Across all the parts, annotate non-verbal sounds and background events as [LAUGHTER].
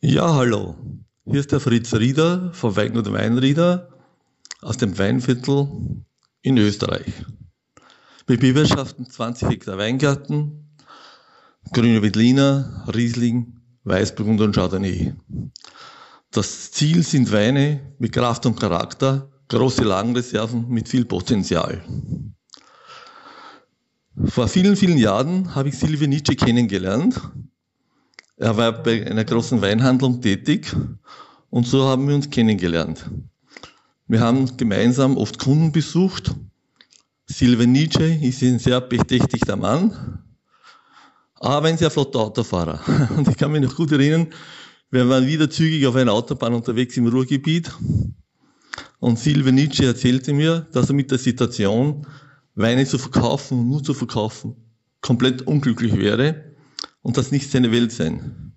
Ja, hallo. Hier ist der Fritz Rieder von Wein und Weinrieder aus dem Weinviertel in Österreich. Wir bewirtschaften 20 Hektar Weingarten, grüne Veltliner, Riesling, Weißburgunder und Chardonnay. Das Ziel sind Weine mit Kraft und Charakter, große Lagenreserven mit viel Potenzial. Vor vielen, vielen Jahren habe ich Silvio Nietzsche kennengelernt er war bei einer großen Weinhandlung tätig und so haben wir uns kennengelernt. Wir haben gemeinsam oft Kunden besucht. Silva Nietzsche ist ein sehr bedächtigter Mann, aber ein sehr flotter Autofahrer. [LAUGHS] Und ich kann mich noch gut erinnern, wir waren wieder zügig auf einer Autobahn unterwegs im Ruhrgebiet und Silva Nietzsche erzählte mir, dass er mit der Situation, Weine zu verkaufen und nur zu verkaufen, komplett unglücklich wäre und das nicht seine Welt sein.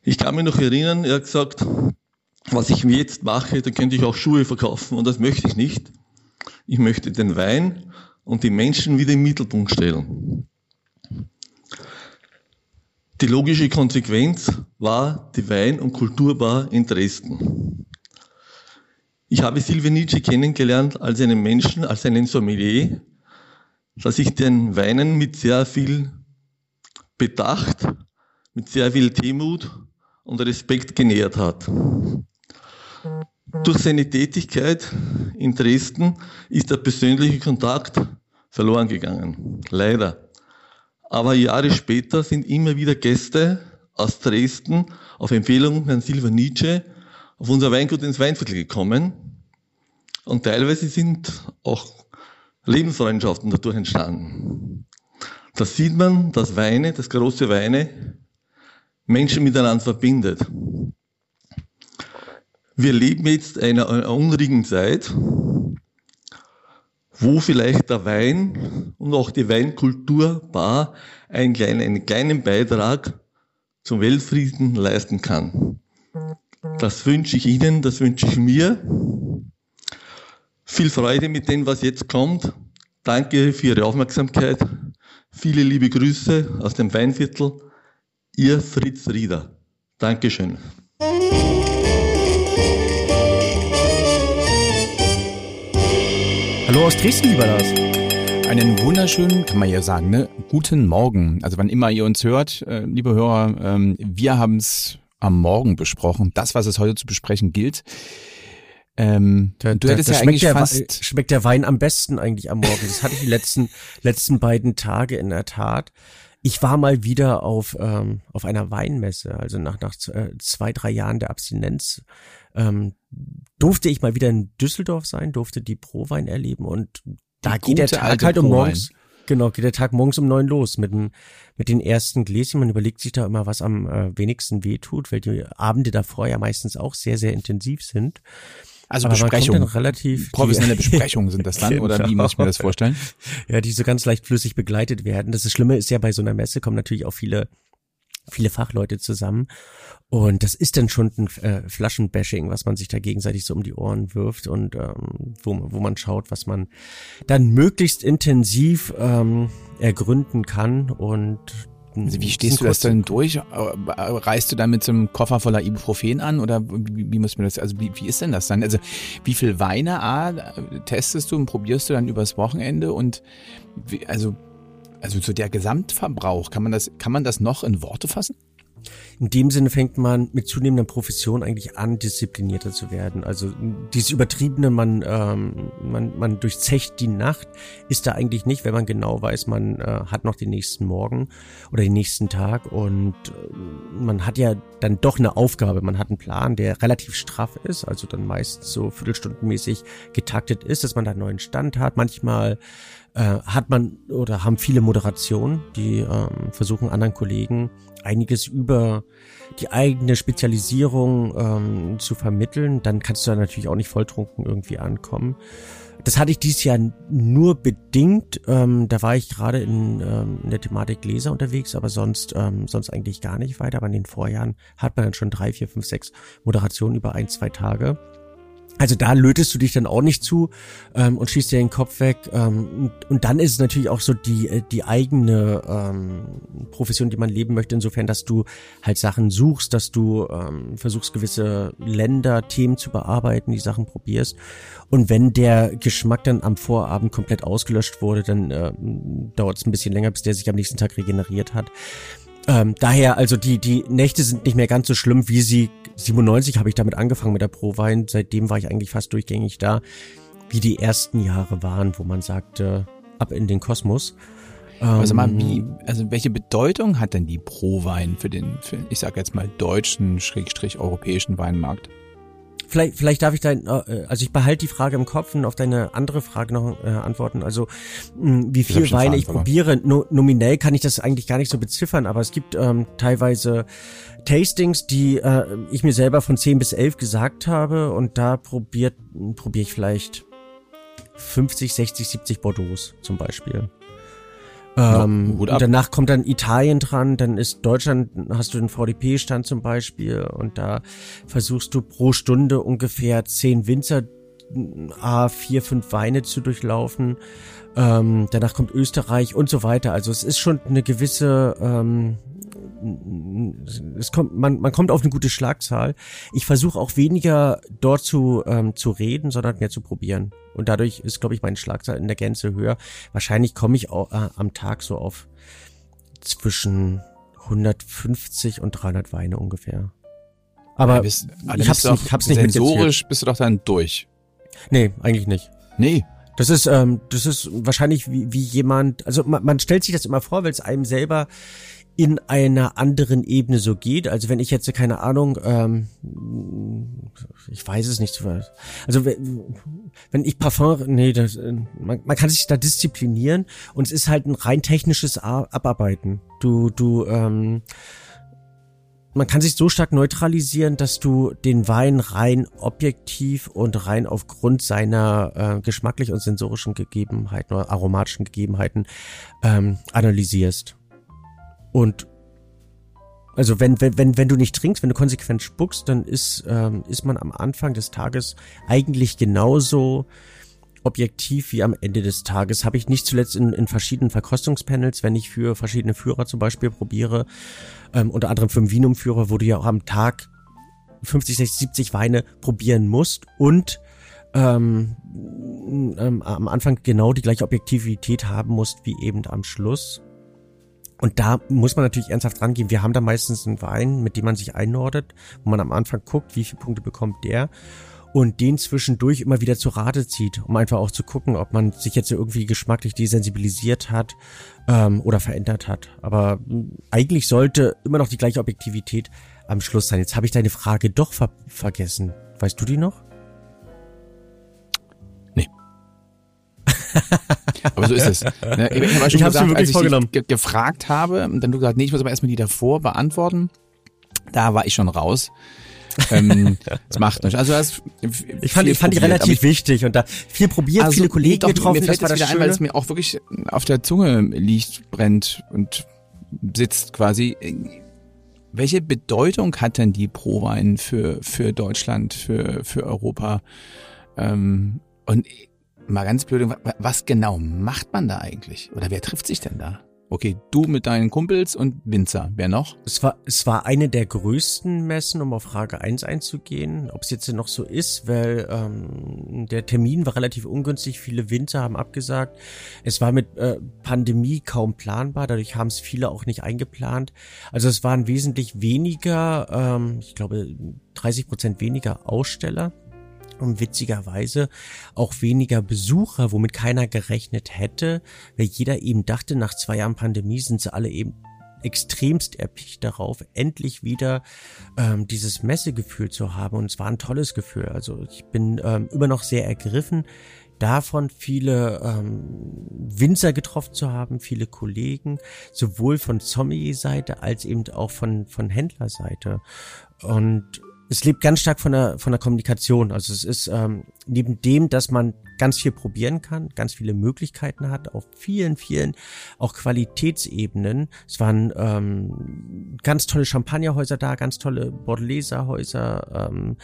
Ich kann mich noch erinnern, er hat gesagt, was ich jetzt mache, da könnte ich auch Schuhe verkaufen und das möchte ich nicht. Ich möchte den Wein und die Menschen wieder im Mittelpunkt stellen. Die logische Konsequenz war die Wein- und Kulturbar in Dresden. Ich habe Silvia Nietzsche kennengelernt als einen Menschen, als einen Sommelier, dass sich den Weinen mit sehr viel bedacht, mit sehr viel Demut und Respekt genähert hat. Durch seine Tätigkeit in Dresden ist der persönliche Kontakt verloren gegangen. Leider. Aber Jahre später sind immer wieder Gäste aus Dresden auf Empfehlung Herrn Silva Nietzsche auf unser Weingut ins Weinviertel gekommen. Und teilweise sind auch Lebensfreundschaften dadurch entstanden. Da sieht man, dass Weine, das große Weine, Menschen miteinander verbindet. Wir leben jetzt einer, einer unruhigen Zeit, wo vielleicht der Wein und auch die Weinkulturbar einen kleinen, einen kleinen Beitrag zum Weltfrieden leisten kann. Das wünsche ich Ihnen, das wünsche ich mir. Viel Freude mit dem, was jetzt kommt. Danke für Ihre Aufmerksamkeit. Viele liebe Grüße aus dem Weinviertel. Ihr Fritz Rieder. Dankeschön. Hallo aus Dresden, lieber Lars. Einen wunderschönen, kann man ja sagen, ne? Guten Morgen. Also wann immer ihr uns hört, äh, liebe Hörer, ähm, wir haben es am Morgen besprochen. Das, was es heute zu besprechen gilt. Ähm, da, du hättest da, ja eigentlich fast schmeckt der Wein am besten eigentlich am Morgen. Das hatte ich die letzten [LAUGHS] letzten beiden Tage in der Tat. Ich war mal wieder auf ähm, auf einer Weinmesse, also nach nach äh, zwei drei Jahren der Abstinenz ähm, durfte ich mal wieder in Düsseldorf sein, durfte die Prowein erleben und da die geht der Tag halt um morgens. Genau, geht der Tag morgens um neun los mit dem, mit den ersten Gläschen. Man überlegt sich da immer, was am äh, wenigsten wehtut, weil die Abende davor ja meistens auch sehr, sehr intensiv sind. Also Besprechungen. relativ professionelle [LAUGHS] Besprechungen sind das dann genau. oder wie muss ich mir das vorstellen? Ja, die so ganz leicht flüssig begleitet werden. Das, das Schlimme ist ja bei so einer Messe kommen natürlich auch viele viele Fachleute zusammen und das ist dann schon ein äh, Flaschenbashing, was man sich da gegenseitig so um die Ohren wirft und ähm, wo, wo man schaut, was man dann möglichst intensiv ähm, ergründen kann und also wie stehst du das denn durch? Äh, reist du dann mit so einem Koffer voller Ibuprofen an oder wie, wie muss man das, also wie, wie ist denn das dann? Also wie viel Weine A, testest du und probierst du dann übers Wochenende und wie, also, also so der Gesamtverbrauch, kann man das, kann man das noch in Worte fassen? In dem Sinne fängt man mit zunehmender Profession eigentlich an, disziplinierter zu werden. Also dieses übertriebene, man, ähm, man, man durchzecht die Nacht, ist da eigentlich nicht, wenn man genau weiß, man äh, hat noch den nächsten Morgen oder den nächsten Tag und äh, man hat ja dann doch eine Aufgabe, man hat einen Plan, der relativ straff ist, also dann meist so viertelstundenmäßig getaktet ist, dass man da einen neuen Stand hat. Manchmal äh, hat man oder haben viele Moderationen, die ähm, versuchen anderen Kollegen einiges über die eigene Spezialisierung ähm, zu vermitteln. Dann kannst du da natürlich auch nicht volltrunken irgendwie ankommen. Das hatte ich dieses Jahr nur bedingt. Ähm, da war ich gerade in, ähm, in der Thematik Leser unterwegs, aber sonst, ähm, sonst eigentlich gar nicht weiter. Aber in den Vorjahren hat man dann schon drei, vier, fünf, sechs Moderationen über ein, zwei Tage. Also da lötest du dich dann auch nicht zu ähm, und schießt dir den Kopf weg. Ähm, und, und dann ist es natürlich auch so die, äh, die eigene ähm, Profession, die man leben möchte, insofern, dass du halt Sachen suchst, dass du ähm, versuchst, gewisse Länder, Themen zu bearbeiten, die Sachen probierst. Und wenn der Geschmack dann am Vorabend komplett ausgelöscht wurde, dann äh, dauert es ein bisschen länger, bis der sich am nächsten Tag regeneriert hat. Ähm, daher, also die, die Nächte sind nicht mehr ganz so schlimm, wie sie 97 habe ich damit angefangen mit der Prowein. Seitdem war ich eigentlich fast durchgängig da, wie die ersten Jahre waren, wo man sagte, ab in den Kosmos. Also mal, wie, ähm, also welche Bedeutung hat denn die Prowein für den, für, ich sag jetzt mal, deutschen, schrägstrich europäischen Weinmarkt? Vielleicht, vielleicht darf ich dein, äh, also ich behalte die Frage im Kopf und auf deine andere Frage noch äh, antworten. Also mh, wie viel Weine ich probiere. No, nominell kann ich das eigentlich gar nicht so beziffern, aber es gibt ähm, teilweise Tastings, die äh, ich mir selber von 10 bis 11 gesagt habe und da probiert probiere ich vielleicht 50, 60, 70 Bordeaux zum Beispiel. Ähm, ja, danach kommt dann Italien dran, dann ist Deutschland, hast du den VDP-Stand zum Beispiel und da versuchst du pro Stunde ungefähr zehn Winzer, a vier, fünf Weine zu durchlaufen. Ähm, danach kommt Österreich und so weiter. Also es ist schon eine gewisse ähm, es kommt, man, man kommt auf eine gute Schlagzahl. Ich versuche auch weniger dort zu, ähm, zu reden, sondern mehr zu probieren. Und dadurch ist, glaube ich, meine Schlagzahl in der Gänze höher. Wahrscheinlich komme ich auch, äh, am Tag so auf zwischen 150 und 300 Weine ungefähr. Aber bist, ich hab's, nicht, ich hab's nicht Sensorisch bist du doch dann durch. Nee, eigentlich nicht. Nee. Das ist, ähm, das ist wahrscheinlich wie, wie jemand, also man, man stellt sich das immer vor, weil es einem selber in einer anderen Ebene so geht. Also wenn ich jetzt keine Ahnung, ähm, ich weiß es nicht. Also wenn ich Parfum, nee, das, man, man kann sich da disziplinieren und es ist halt ein rein technisches Abarbeiten. Du, du, ähm, man kann sich so stark neutralisieren, dass du den Wein rein objektiv und rein aufgrund seiner äh, geschmacklich und sensorischen Gegebenheiten oder aromatischen Gegebenheiten ähm, analysierst. Und also wenn, wenn, wenn, wenn du nicht trinkst, wenn du konsequent spuckst, dann ist, ähm, ist man am Anfang des Tages eigentlich genauso objektiv wie am Ende des Tages. Habe ich nicht zuletzt in, in verschiedenen Verkostungspanels, wenn ich für verschiedene Führer zum Beispiel probiere, ähm, unter anderem für einen Vinumführer, wo du ja auch am Tag 50, 60, 70 Weine probieren musst und ähm, ähm, am Anfang genau die gleiche Objektivität haben musst wie eben am Schluss. Und da muss man natürlich ernsthaft rangehen. Wir haben da meistens einen Wein, mit dem man sich einordnet, wo man am Anfang guckt, wie viele Punkte bekommt der und den zwischendurch immer wieder zu Rate zieht, um einfach auch zu gucken, ob man sich jetzt irgendwie geschmacklich desensibilisiert hat ähm, oder verändert hat. Aber hm, eigentlich sollte immer noch die gleiche Objektivität am Schluss sein. Jetzt habe ich deine Frage doch ver vergessen. Weißt du die noch? Aber so ist es. Ne? Ich habe schon ich gesagt, als ich ge gefragt habe, dann du gesagt, nee, ich muss aber erstmal die davor beantworten. Da war ich schon raus. ähm, [LAUGHS] das macht nichts. Also das ich fand, ich fand die relativ ich, wichtig und da viel probiert, also, viele Kollegen doch, getroffen. Mir fällt das, das wieder ein, weil es mir auch wirklich auf der Zunge liegt, brennt und sitzt quasi. Welche Bedeutung hat denn die Prowein für für Deutschland, für für Europa? Ähm, und mal ganz blöd, was genau macht man da eigentlich? Oder wer trifft sich denn da? Okay, du mit deinen Kumpels und Winzer. Wer noch? Es war, es war eine der größten Messen, um auf Frage 1 einzugehen. Ob es jetzt noch so ist, weil ähm, der Termin war relativ ungünstig. Viele Winzer haben abgesagt. Es war mit äh, Pandemie kaum planbar. Dadurch haben es viele auch nicht eingeplant. Also es waren wesentlich weniger, ähm, ich glaube 30 Prozent weniger Aussteller und witzigerweise auch weniger Besucher, womit keiner gerechnet hätte, weil jeder eben dachte, nach zwei Jahren Pandemie sind sie alle eben extremst erpicht darauf, endlich wieder ähm, dieses Messegefühl zu haben. Und es war ein tolles Gefühl. Also ich bin ähm, immer noch sehr ergriffen davon, viele ähm, Winzer getroffen zu haben, viele Kollegen, sowohl von Sommelier-Seite als eben auch von, von Händlerseite. Und es lebt ganz stark von der, von der Kommunikation. Also es ist ähm, neben dem, dass man ganz viel probieren kann, ganz viele Möglichkeiten hat, auf vielen, vielen auch Qualitätsebenen. Es waren ähm, ganz tolle Champagnerhäuser da, ganz tolle Bordeleserhäuser. Ähm,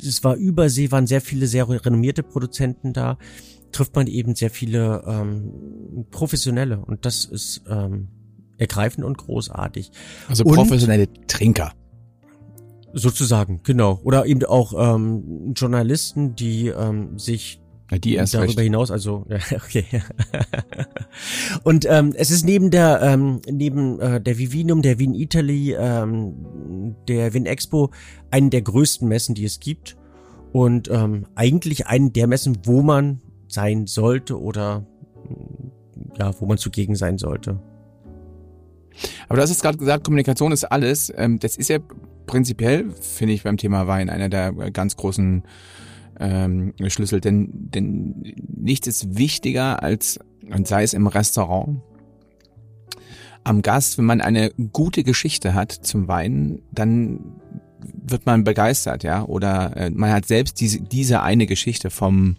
es war Übersee, waren sehr viele sehr renommierte Produzenten da. Trifft man eben sehr viele ähm, professionelle und das ist ähm, ergreifend und großartig. Also professionelle und, Trinker. Sozusagen, genau. Oder eben auch ähm, Journalisten, die ähm, sich ja, die erst darüber recht. hinaus, also [LAUGHS] ja, okay. und ähm, es ist neben der ähm, neben äh, der Vivinum, der Wien Italy, ähm, der Wien Expo einen der größten Messen, die es gibt und ähm, eigentlich einen der Messen, wo man sein sollte oder ja, wo man zugegen sein sollte. Aber du hast jetzt gerade gesagt, Kommunikation ist alles. Ähm, das ist ja prinzipiell, finde ich, beim Thema Wein einer der ganz großen ähm, Schlüssel. Denn, denn nichts ist wichtiger als, und sei es im Restaurant, am Gast, wenn man eine gute Geschichte hat zum Wein, dann wird man begeistert, ja. Oder äh, man hat selbst diese, diese eine Geschichte vom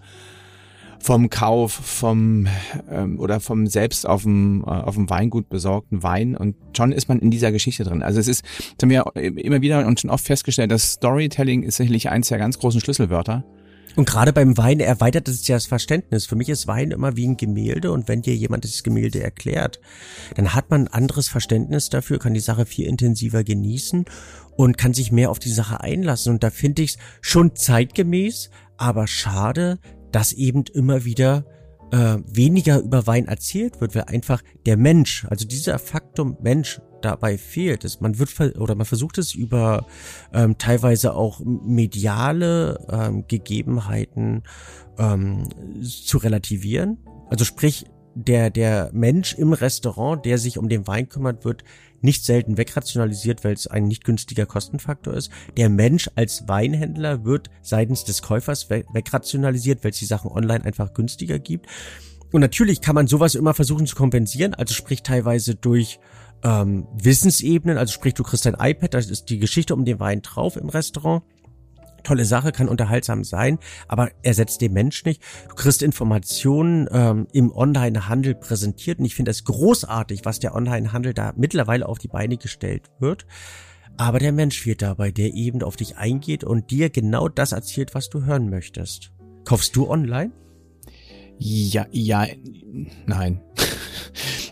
vom Kauf vom ähm, oder vom selbst auf dem äh, auf dem Weingut besorgten Wein und schon ist man in dieser Geschichte drin. Also es ist, das haben wir immer wieder und schon oft festgestellt, dass Storytelling ist sicherlich eins der ganz großen Schlüsselwörter. Und gerade beim Wein erweitert es ja das Verständnis. Für mich ist Wein immer wie ein Gemälde und wenn dir jemand das Gemälde erklärt, dann hat man ein anderes Verständnis dafür, kann die Sache viel intensiver genießen und kann sich mehr auf die Sache einlassen. Und da finde ich es schon zeitgemäß, aber schade, dass eben immer wieder äh, weniger über Wein erzählt wird, weil einfach der Mensch, also dieser Faktum Mensch dabei fehlt. Es, man wird oder man versucht es über ähm, teilweise auch mediale ähm, Gegebenheiten ähm, zu relativieren. Also sprich, der, der Mensch im Restaurant, der sich um den Wein kümmert, wird nicht selten wegrationalisiert, weil es ein nicht günstiger Kostenfaktor ist. Der Mensch als Weinhändler wird seitens des Käufers wegrationalisiert, weil es die Sachen online einfach günstiger gibt. Und natürlich kann man sowas immer versuchen zu kompensieren, also sprich teilweise durch ähm, Wissensebenen, also sprich du kriegst dein iPad, da ist die Geschichte um den Wein drauf im Restaurant tolle Sache, kann unterhaltsam sein, aber ersetzt den Mensch nicht. Du kriegst Informationen ähm, im Online-Handel präsentiert und ich finde es großartig, was der Online-Handel da mittlerweile auf die Beine gestellt wird. Aber der Mensch fehlt dabei, der eben auf dich eingeht und dir genau das erzählt, was du hören möchtest. Kaufst du online? Ja, ja, nein.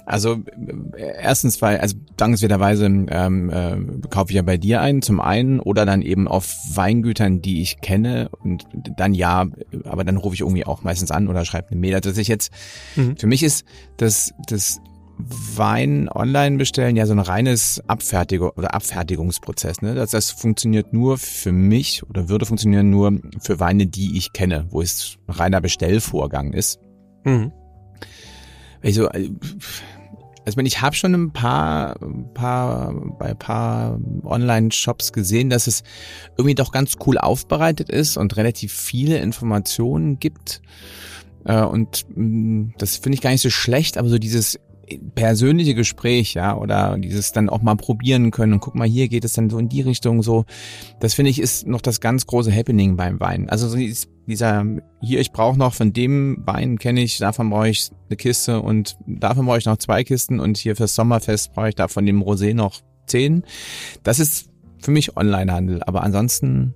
Also erstens, weil, also dankenswerterweise ähm, äh, kaufe ich ja bei dir ein, zum einen, oder dann eben auf Weingütern, die ich kenne und dann ja, aber dann rufe ich irgendwie auch meistens an oder schreibe eine Mail. Dass ich jetzt, mhm. für mich ist das, das Wein online bestellen ja so ein reines Abfertigung oder Abfertigungsprozess. Ne? Das, das funktioniert nur für mich oder würde funktionieren nur für Weine, die ich kenne, wo es ein reiner Bestellvorgang ist. Mhm. Also, also ich habe schon ein paar, paar, bei ein paar Online-Shops gesehen, dass es irgendwie doch ganz cool aufbereitet ist und relativ viele Informationen gibt. Äh, und mm, das finde ich gar nicht so schlecht, aber so dieses persönliche Gespräch, ja, oder dieses dann auch mal probieren können und guck mal, hier geht es dann so in die Richtung so. Das finde ich ist noch das ganz große Happening beim Wein. Also so dieser, hier, ich brauche noch von dem Wein kenne ich, davon brauche ich eine Kiste und davon brauche ich noch zwei Kisten und hier fürs Sommerfest brauche ich da von dem Rosé noch zehn. Das ist für mich Onlinehandel, aber ansonsten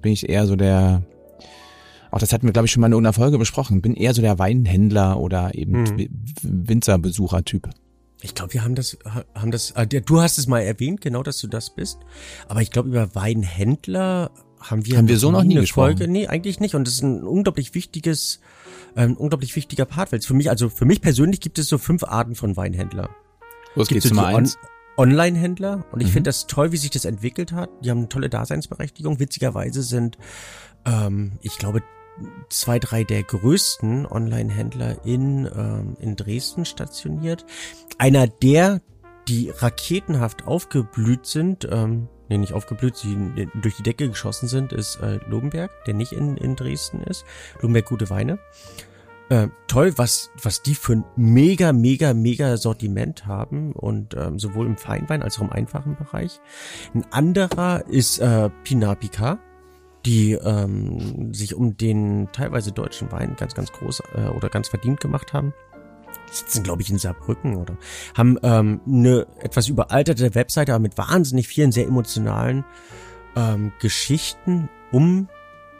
bin ich eher so der, auch das hatten wir, glaube ich, schon mal in irgendeiner Folge besprochen, bin eher so der Weinhändler oder eben hm. Winzerbesucher-Typ. Ich glaube, wir haben das, haben das, äh, du hast es mal erwähnt, genau, dass du das bist. Aber ich glaube, über Weinhändler haben wir, haben wir so noch nie eine gesprochen. Folge. Nee, eigentlich nicht. Und das ist ein unglaublich wichtiges, ein unglaublich wichtiger Part, weil es für mich, also für mich persönlich gibt es so fünf Arten von Weinhändler. Los geht's Nummer eins. On Online-Händler und ich mhm. finde das toll, wie sich das entwickelt hat. Die haben eine tolle Daseinsberechtigung. Witzigerweise sind, ähm, ich glaube, zwei, drei der größten Online-Händler in, ähm, in Dresden stationiert. Einer der, die raketenhaft aufgeblüht sind, ähm, nee, nicht aufgeblüht, sie durch die Decke geschossen sind, ist äh, Lobenberg, der nicht in, in Dresden ist. Lobenberg Gute Weine. äh, toll, was, was die für ein mega, mega, mega Sortiment haben und ähm, sowohl im Feinwein als auch im einfachen Bereich. Ein anderer ist äh, Pinapica, die ähm, sich um den teilweise deutschen Wein ganz, ganz groß äh, oder ganz verdient gemacht haben. Sitzen, glaube ich, in Saarbrücken oder haben ähm, eine etwas überalterte Webseite, aber mit wahnsinnig vielen sehr emotionalen ähm, Geschichten um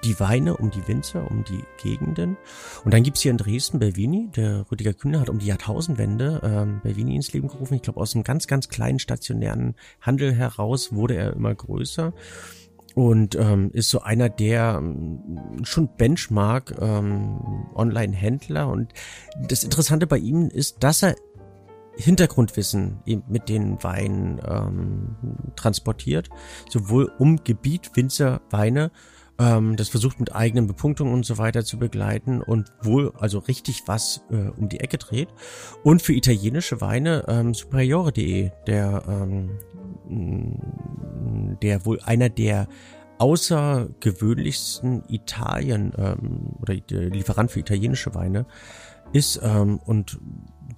die Weine, um die Winzer, um die Gegenden. Und dann gibt's hier in Dresden Belvini. Der Rüdiger Kühner hat um die Jahrtausendwende ähm, Belvini ins Leben gerufen. Ich glaube, aus einem ganz, ganz kleinen stationären Handel heraus wurde er immer größer und ähm, ist so einer der ähm, schon Benchmark ähm, Online-Händler. Und das Interessante bei ihm ist, dass er Hintergrundwissen eben mit den Weinen ähm, transportiert, sowohl um Gebiet, Winzer, Weine ähm, das versucht mit eigenen Bepunktungen und so weiter zu begleiten und wohl also richtig was äh, um die Ecke dreht. Und für italienische Weine ähm, superiore.de, der, ähm, der wohl einer der außergewöhnlichsten Italien ähm, oder Lieferant für italienische Weine ist ähm, und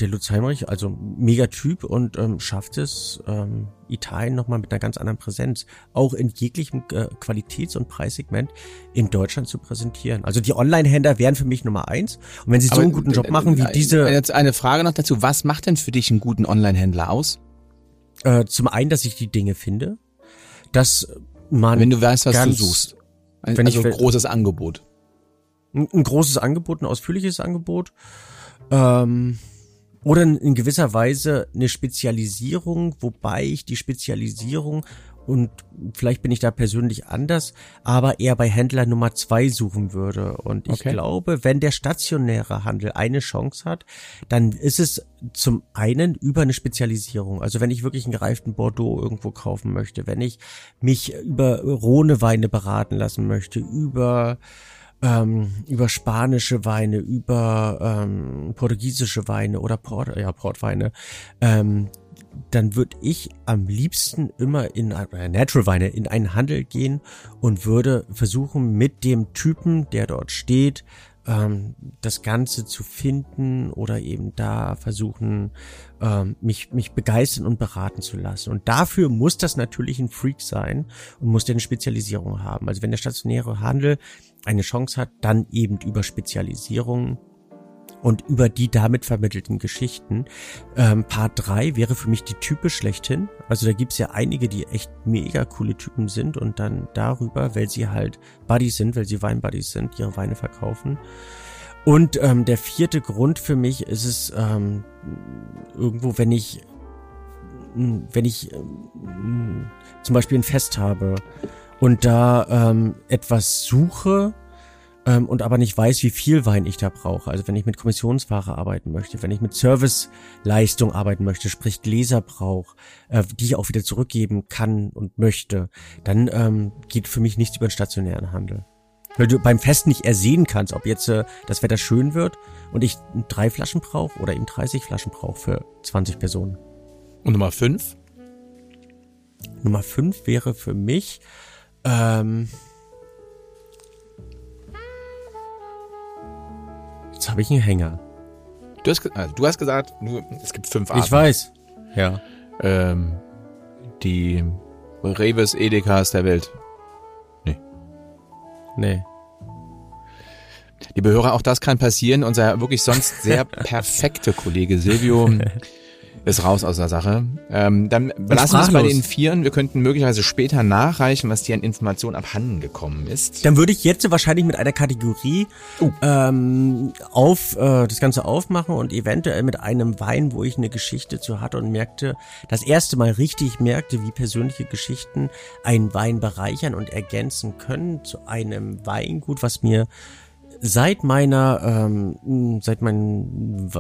der Lutz Heinrich, also mega Typ und ähm, schafft es, ähm, Italien nochmal mit einer ganz anderen Präsenz, auch in jeglichem äh, Qualitäts- und Preissegment in Deutschland zu präsentieren. Also die Online-Händler wären für mich Nummer eins. Und wenn sie Aber so einen guten Job machen wie diese... Jetzt eine Frage noch dazu. Was macht denn für dich einen guten Online-Händler aus? Äh, zum einen, dass ich die Dinge finde, dass man... Wenn du weißt, was ganz, du suchst. Ein, also ein großes Angebot. Ein, ein großes Angebot, ein ausführliches Angebot. Ähm, oder in gewisser Weise eine Spezialisierung, wobei ich die Spezialisierung und vielleicht bin ich da persönlich anders, aber eher bei Händler Nummer zwei suchen würde. Und ich okay. glaube, wenn der stationäre Handel eine Chance hat, dann ist es zum einen über eine Spezialisierung. Also wenn ich wirklich einen gereiften Bordeaux irgendwo kaufen möchte, wenn ich mich über Rhone Weine beraten lassen möchte, über ähm, über spanische Weine, über ähm, portugiesische Weine oder Port, ja, Portweine, ähm, dann würde ich am liebsten immer in äh, Natural Weine in einen Handel gehen und würde versuchen mit dem Typen, der dort steht, ähm, das Ganze zu finden oder eben da versuchen, ähm, mich, mich begeistern und beraten zu lassen. Und dafür muss das natürlich ein Freak sein und muss eine Spezialisierung haben. Also wenn der stationäre Handel eine Chance hat, dann eben über Spezialisierung und über die damit vermittelten Geschichten. Ähm, Part 3 wäre für mich die Type schlechthin. Also da gibt's ja einige, die echt mega coole Typen sind und dann darüber, weil sie halt Buddies sind, weil sie Weinbuddies sind, ihre Weine verkaufen. Und ähm, der vierte Grund für mich ist es ähm, irgendwo, wenn ich wenn ich ähm, zum Beispiel ein Fest habe und da ähm, etwas suche, ähm, und aber nicht weiß, wie viel Wein ich da brauche. Also wenn ich mit Kommissionsware arbeiten möchte, wenn ich mit Serviceleistung arbeiten möchte, sprich Gläser brauche, äh, die ich auch wieder zurückgeben kann und möchte, dann ähm, geht für mich nichts über den stationären Handel. Weil du beim Fest nicht ersehen kannst, ob jetzt äh, das Wetter schön wird und ich drei Flaschen brauche oder eben 30 Flaschen brauche für 20 Personen. Und Nummer fünf? Nummer fünf wäre für mich ähm, Jetzt habe ich einen Hänger. Du hast, also du hast gesagt, du, es gibt fünf Arten. Ich weiß. Ja. Ähm, die Reves Edekas der Welt. Nee. Nee. Liebe Hörer, auch das kann passieren. Unser wirklich sonst sehr [LAUGHS] perfekte Kollege Silvio [LAUGHS] ist raus aus der Sache. Ähm, dann lassen wir es bei den Vieren. Wir könnten möglicherweise später nachreichen, was dir an Informationen abhanden gekommen ist. Dann würde ich jetzt wahrscheinlich mit einer Kategorie uh. ähm, auf äh, das Ganze aufmachen und eventuell mit einem Wein, wo ich eine Geschichte zu hatte und merkte, das erste Mal richtig merkte, wie persönliche Geschichten einen Wein bereichern und ergänzen können zu einem Weingut, was mir seit meiner, ähm, seit meinen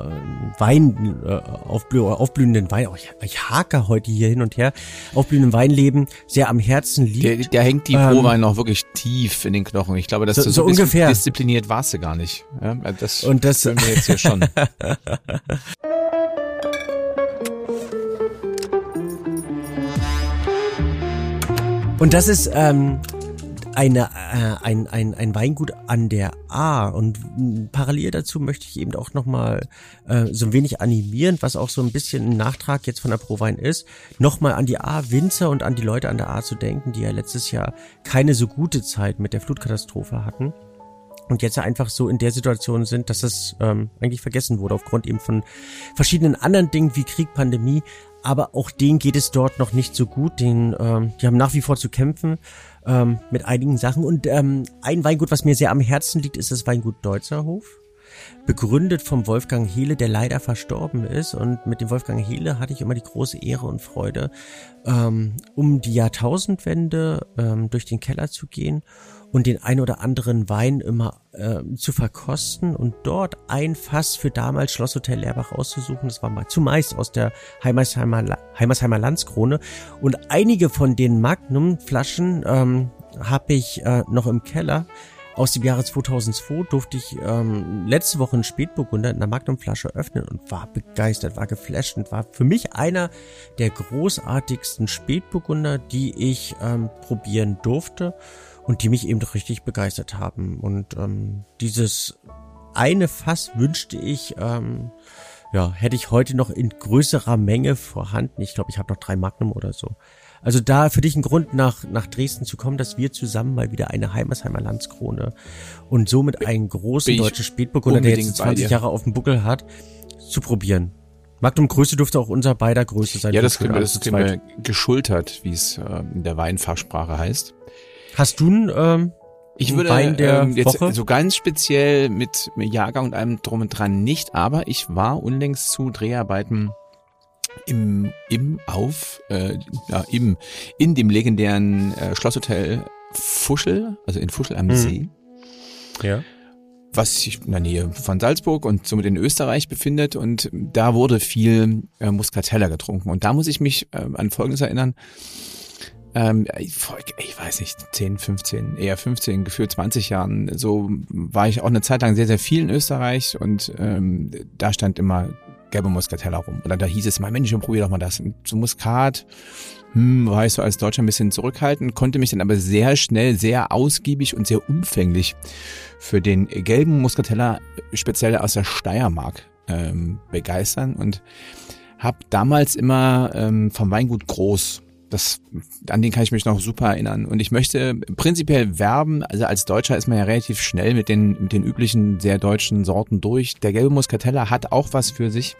Wein, äh, aufblü aufblühenden Wein, oh, ich, ich hake heute hier hin und her, aufblühenden Weinleben sehr am Herzen liegt. Der, der hängt die ähm, Prowein noch wirklich tief in den Knochen. Ich glaube, dass so, du so, so ungefähr. diszipliniert warst du gar nicht. Ja, das, und das können wir jetzt hier schon. [LAUGHS] und das ist, ähm, eine, äh, ein, ein, ein Weingut an der A. Und parallel dazu möchte ich eben auch nochmal äh, so ein wenig animieren, was auch so ein bisschen ein Nachtrag jetzt von der ProWein ist, nochmal an die A-Winzer und an die Leute an der A zu denken, die ja letztes Jahr keine so gute Zeit mit der Flutkatastrophe hatten und jetzt einfach so in der Situation sind, dass es ähm, eigentlich vergessen wurde aufgrund eben von verschiedenen anderen Dingen wie Krieg, Pandemie, aber auch denen geht es dort noch nicht so gut. Den, ähm, die haben nach wie vor zu kämpfen ähm, mit einigen Sachen. Und ähm, ein Weingut, was mir sehr am Herzen liegt, ist das Weingut Deutzerhof. Begründet vom Wolfgang Hehle, der leider verstorben ist. Und mit dem Wolfgang Hehle hatte ich immer die große Ehre und Freude, ähm, um die Jahrtausendwende ähm, durch den Keller zu gehen und den ein oder anderen Wein immer äh, zu verkosten und dort ein Fass für damals Schlosshotel Leerbach auszusuchen. Das war mal zumeist aus der Heimersheimer, Heimersheimer Landskrone. Und einige von den Magnum-Flaschen ähm, habe ich äh, noch im Keller. Aus dem Jahre 2002 durfte ich ähm, letzte Woche einen Spätburgunder in einer Magnumflasche öffnen und war begeistert, war geflasht und war für mich einer der großartigsten Spätburgunder, die ich ähm, probieren durfte und die mich eben doch richtig begeistert haben. Und ähm, dieses eine Fass wünschte ich, ähm, ja, hätte ich heute noch in größerer Menge vorhanden. Ich glaube, ich habe noch drei Magnum oder so. Also da für dich ein Grund nach, nach Dresden zu kommen, dass wir zusammen mal wieder eine Heimersheimer Landskrone und somit einen großen deutschen Spätburgunder, der jetzt 20 Jahre auf dem Buckel hat, zu probieren. Magnum Größe dürfte auch unser beider Größe sein. Ja, das kriegen wir, das kriegen wir geschultert, wie es äh, in der Weinfachsprache heißt. Hast du einen, ähm, ich würde Wein der ähm, jetzt Woche? so ganz speziell mit Jahrgang und allem drum und dran nicht, aber ich war unlängst zu Dreharbeiten im im auf äh, ja, im in dem legendären äh, Schlosshotel Fuschel, also in Fuschel am mhm. See. Ja. Was sich in der Nähe von Salzburg und somit in Österreich befindet und da wurde viel äh, Muscatella getrunken und da muss ich mich äh, an Folgendes erinnern ähm, ich, ich weiß nicht, 10, 15, eher 15, gefühlt 20 Jahren, so war ich auch eine Zeit lang sehr, sehr viel in Österreich und ähm, da stand immer gelbe Muscatella rum. Oder da hieß es mal, Mensch, probier doch mal das. Und so Muskat, hm, war ich so als Deutscher ein bisschen zurückhaltend, konnte mich dann aber sehr schnell, sehr ausgiebig und sehr umfänglich für den gelben Muscatella, speziell aus der Steiermark, ähm, begeistern und habe damals immer ähm, vom Weingut Groß das, an den kann ich mich noch super erinnern. Und ich möchte prinzipiell werben, also als Deutscher ist man ja relativ schnell mit den, mit den üblichen sehr deutschen Sorten durch. Der gelbe Muscatella hat auch was für sich.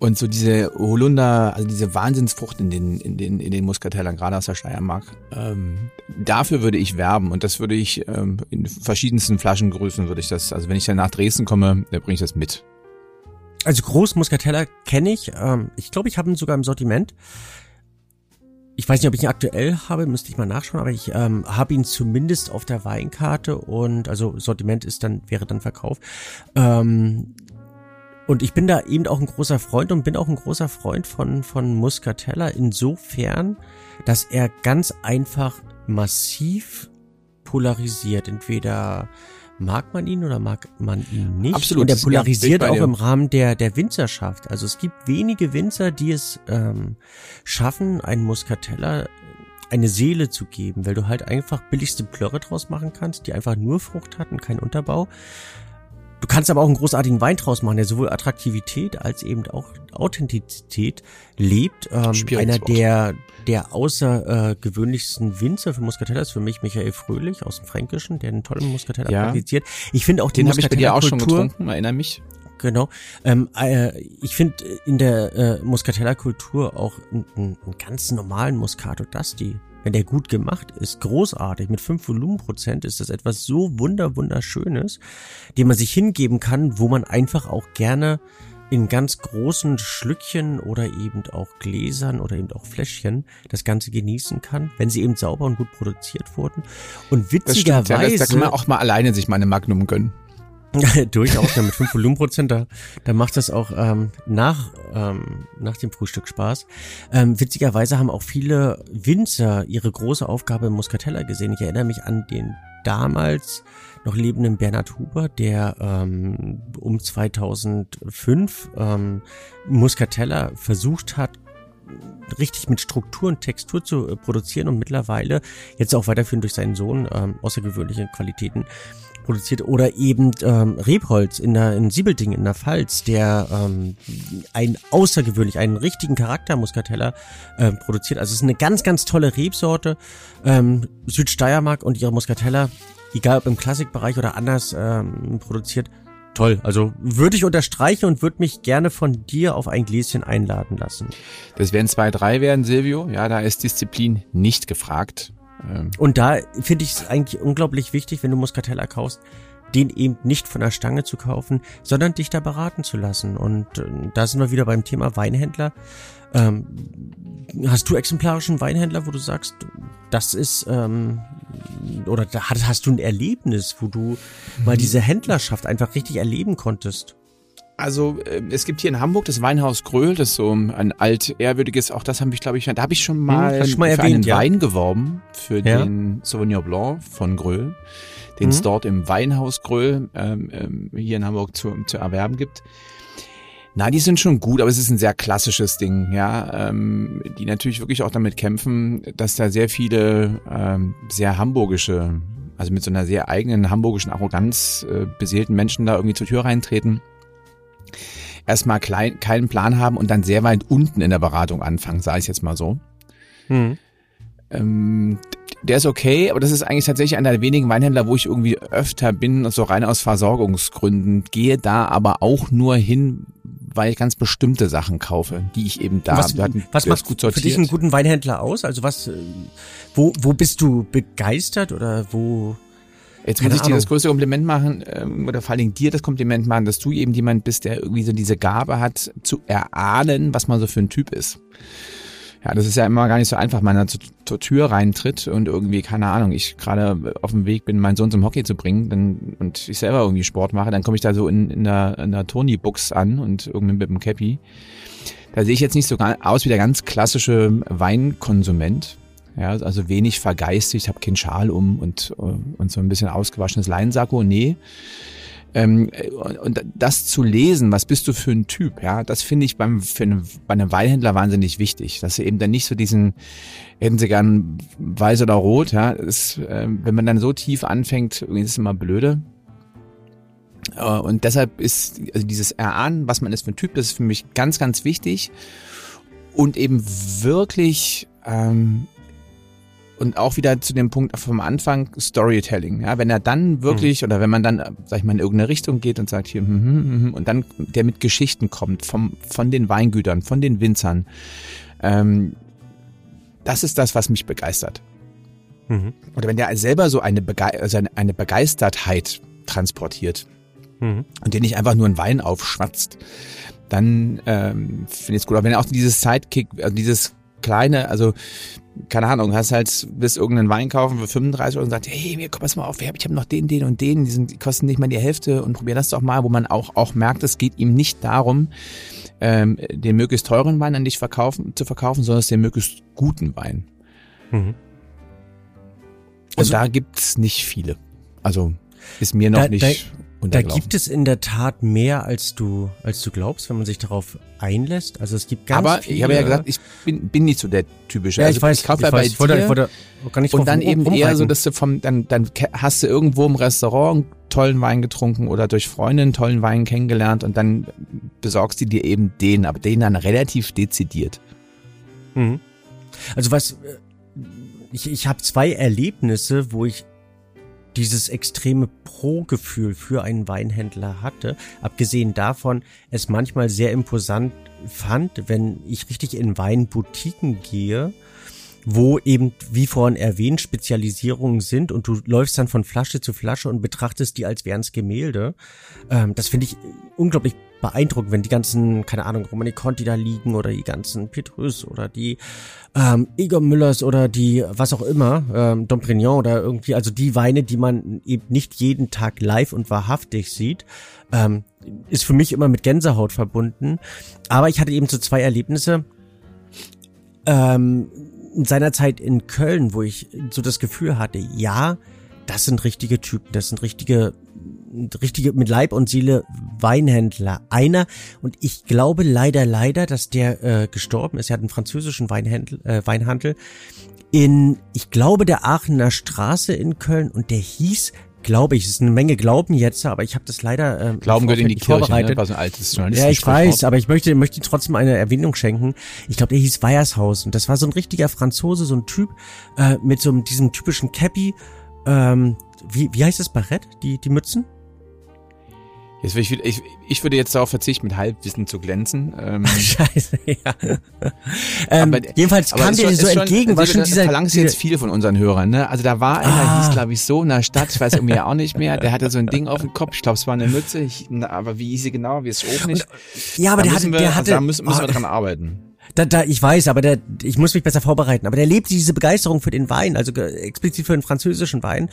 Und so diese Holunder, also diese Wahnsinnsfrucht in den, in den, in den Muscatellern, gerade aus der Steiermark, ähm, dafür würde ich werben. Und das würde ich ähm, in verschiedensten Flaschengrößen würde ich das, also wenn ich dann nach Dresden komme, dann bringe ich das mit. Also Groß Muscatella kenne ich. Ähm, ich glaube, ich habe ihn sogar im Sortiment. Ich weiß nicht, ob ich ihn aktuell habe, müsste ich mal nachschauen, aber ich ähm, habe ihn zumindest auf der Weinkarte und also Sortiment ist dann, wäre dann Verkauf. Ähm, und ich bin da eben auch ein großer Freund und bin auch ein großer Freund von, von Muscatella insofern, dass er ganz einfach massiv polarisiert. Entweder mag man ihn oder mag man ihn nicht. Absolut. Und er polarisiert auch im Rahmen der, der Winzerschaft. Also es gibt wenige Winzer, die es ähm, schaffen, einen Muscatella eine Seele zu geben, weil du halt einfach billigste Plörre draus machen kannst, die einfach nur Frucht hat und keinen Unterbau. Du kannst aber auch einen großartigen Wein draus machen, der sowohl Attraktivität als eben auch Authentizität lebt. Ähm, einer der, der außergewöhnlichsten Winzer für Muscatella ist für mich Michael Fröhlich aus dem Fränkischen, der einen tollen Muscatella ja. praktiziert. Ich finde auch den habe ich bei dir auch schon getrunken, erinnere mich. Genau. Ähm, äh, ich finde in der äh, Muscatella-Kultur auch einen, einen ganz normalen Muscato Dusty wenn der gut gemacht ist, großartig, mit 5 Volumenprozent ist das etwas so wunder wunderschönes, dem man sich hingeben kann, wo man einfach auch gerne in ganz großen Schlückchen oder eben auch Gläsern oder eben auch Fläschchen das Ganze genießen kann, wenn sie eben sauber und gut produziert wurden. Und witzigerweise... Das stimmt, ja, da kann man auch mal alleine sich meine Magnum gönnen. [LAUGHS] Durchaus, ja, mit 5 Volumenprozent, da, da macht das auch ähm, nach, ähm, nach dem Frühstück Spaß. Ähm, witzigerweise haben auch viele Winzer ihre große Aufgabe im Muscatella gesehen. Ich erinnere mich an den damals noch lebenden Bernhard Huber, der ähm, um 2005 ähm, Muscatella versucht hat, richtig mit Struktur und Textur zu äh, produzieren und mittlerweile jetzt auch weiterführen durch seinen Sohn ähm, außergewöhnliche Qualitäten produziert oder eben ähm, Rebholz in der in Siebelding in der Pfalz, der ähm, ein außergewöhnlich einen richtigen Charakter Muscatella ähm, produziert. Also es ist eine ganz ganz tolle Rebsorte. Ähm, Südsteiermark und ihre Muscatella, egal ob im Klassikbereich oder anders ähm, produziert, toll. Also würde ich unterstreichen und würde mich gerne von dir auf ein Gläschen einladen lassen. Das werden zwei, drei werden, Silvio. Ja, da ist Disziplin nicht gefragt. Ähm. Und da finde ich es eigentlich unglaublich wichtig, wenn du Muscatella kaufst, den eben nicht von der Stange zu kaufen, sondern dich da beraten zu lassen. Und äh, da sind wir wieder beim Thema Weinhändler. Ähm, hast du exemplarischen Weinhändler, wo du sagst, das ist ähm, oder hast, hast du ein Erlebnis, wo du mhm. mal diese Händlerschaft einfach richtig erleben konntest? Also äh, es gibt hier in Hamburg das Weinhaus Gröhl, das ist so ein alt ehrwürdiges, auch das habe ich glaube ich, da habe ich schon hm, mal, hm, mal für erwähnt, einen ja. Wein geworben für ja. den Sauvignon Blanc von Gröhl, den es mhm. dort im Weinhaus Gröhl ähm, ähm, hier in Hamburg zu, zu erwerben gibt. Na, die sind schon gut, aber es ist ein sehr klassisches Ding, ja, ähm, die natürlich wirklich auch damit kämpfen, dass da sehr viele ähm, sehr hamburgische, also mit so einer sehr eigenen hamburgischen Arroganz äh, beseelten Menschen da irgendwie zur Tür reintreten erstmal klein, keinen Plan haben und dann sehr weit unten in der Beratung anfangen, sage ich jetzt mal so. Hm. Ähm, der ist okay, aber das ist eigentlich tatsächlich einer der wenigen Weinhändler, wo ich irgendwie öfter bin, so rein aus Versorgungsgründen, gehe da aber auch nur hin, weil ich ganz bestimmte Sachen kaufe, die ich eben da was, hatten, was macht gut sortiert. für dich einen guten Weinhändler aus? Also was, äh, wo, wo bist du begeistert oder wo Jetzt muss ich dir das größte Kompliment machen, ähm, oder vor allen Dingen dir das Kompliment machen, dass du eben jemand bist, der irgendwie so diese Gabe hat, zu erahnen, was man so für ein Typ ist. Ja, das ist ja immer gar nicht so einfach, wenn man zur, zur Tür reintritt und irgendwie, keine Ahnung, ich gerade auf dem Weg bin, meinen Sohn zum Hockey zu bringen dann, und ich selber irgendwie Sport mache, dann komme ich da so in, in der, in der Tony-Box an und irgendwie mit dem Cappy. Da sehe ich jetzt nicht so aus wie der ganz klassische Weinkonsument. Ja, also wenig vergeistigt, habe keinen Schal um und, und so ein bisschen ausgewaschenes Leinsacko. Nee. Ähm, und das zu lesen, was bist du für ein Typ, ja, das finde ich beim, für einen, bei einem Weinhändler wahnsinnig wichtig, dass er eben dann nicht so diesen, hätten sie gern weiß oder rot, ja, ist, äh, wenn man dann so tief anfängt, irgendwie ist es immer blöde. Äh, und deshalb ist also dieses Erahnen, was man ist für ein Typ, das ist für mich ganz, ganz wichtig und eben wirklich ähm, und auch wieder zu dem Punkt vom Anfang Storytelling. Ja, wenn er dann wirklich mhm. oder wenn man dann, sag ich mal, in irgendeine Richtung geht und sagt hier hm, hm, hm, und dann der mit Geschichten kommt vom von den Weingütern, von den Winzern. Ähm, das ist das, was mich begeistert. Mhm. Oder wenn der selber so eine, Bege also eine Begeistertheit transportiert mhm. und den nicht einfach nur einen Wein aufschwatzt, dann ähm, finde ich es gut. Aber wenn er auch dieses Sidekick, also dieses kleine, also keine Ahnung, hast halt bis irgendeinen Wein kaufen für 35 Euro und sagt, hey, mir komm pass mal auf, ich habe noch den, den und den, die, sind, die kosten nicht mal die Hälfte und probier das doch mal, wo man auch auch merkt, es geht ihm nicht darum, ähm, den möglichst teuren Wein an dich verkaufen, zu verkaufen, sondern den möglichst guten Wein. Mhm. Also, und da gibt's nicht viele. Also ist mir noch da, nicht. Da gibt es in der Tat mehr, als du, als du glaubst, wenn man sich darauf einlässt. Also es gibt ganz Aber viele, ich habe ja gesagt, ich bin, bin nicht so der typische. Ja, also ich weiß, ich kaufe ich weiß, bei dir wollte, wollte und dann eben eher so, dass du vom, dann, dann hast du irgendwo im Restaurant einen tollen Wein getrunken oder durch Freunde einen tollen Wein kennengelernt und dann besorgst du dir eben den, aber den dann relativ dezidiert. Mhm. Also was, äh, ich, ich habe zwei Erlebnisse, wo ich dieses extreme Pro-Gefühl für einen Weinhändler hatte. Abgesehen davon, es manchmal sehr imposant fand, wenn ich richtig in Weinboutiquen gehe, wo eben, wie vorhin erwähnt, Spezialisierungen sind und du läufst dann von Flasche zu Flasche und betrachtest die als wären es Gemälde. Ähm, das finde ich unglaublich beeindruckend, wenn die ganzen, keine Ahnung, Romani Conti da liegen oder die ganzen Petrus oder die ähm, Igor Müllers oder die, was auch immer, ähm, Domprignon oder irgendwie, also die Weine, die man eben nicht jeden Tag live und wahrhaftig sieht, ähm, ist für mich immer mit Gänsehaut verbunden. Aber ich hatte eben so zwei Erlebnisse. Ähm, in seiner Zeit in Köln, wo ich so das Gefühl hatte, ja, das sind richtige Typen, das sind richtige richtige mit Leib und Seele Weinhändler. Einer und ich glaube leider leider, dass der äh, gestorben ist. Er hat einen französischen Weinhändel, äh, Weinhandel in, ich glaube, der Aachener Straße in Köln und der hieß glaube ich, es ist eine Menge Glauben jetzt, aber ich habe das leider ähm, Glauben gehört in die Kirche. Ne? so ein altes ja, ich weiß, aber ich möchte möchte trotzdem eine Erwähnung schenken. Ich glaube, der hieß Weiershausen. Das war so ein richtiger Franzose, so ein Typ äh, mit so einem, diesem typischen Cappy. Ähm, wie, wie heißt das Barett? Die die Mützen? Jetzt ich, ich, ich würde jetzt darauf verzichten, mit Halbwissen zu glänzen. Ähm, [LAUGHS] Scheiße, ja. [LAUGHS] ähm, jedenfalls kam dir so entgegen, was schon dieser... verlangst jetzt viel von unseren Hörern, ne? Also da war einer, ah. hieß glaube ich so in der Stadt, ich weiß irgendwie auch nicht mehr, der hatte so ein Ding auf dem [LAUGHS] Kopf, ich glaube es war eine Mütze, ich, aber wie hieß sie genau, wie ist auch nicht. Und, ja, aber da der hatte, wir, der hatte... Also da müssen, müssen wir dran arbeiten. Da, da, ich weiß, aber der, ich muss mich besser vorbereiten. Aber der lebte diese Begeisterung für den Wein, also explizit für den französischen Wein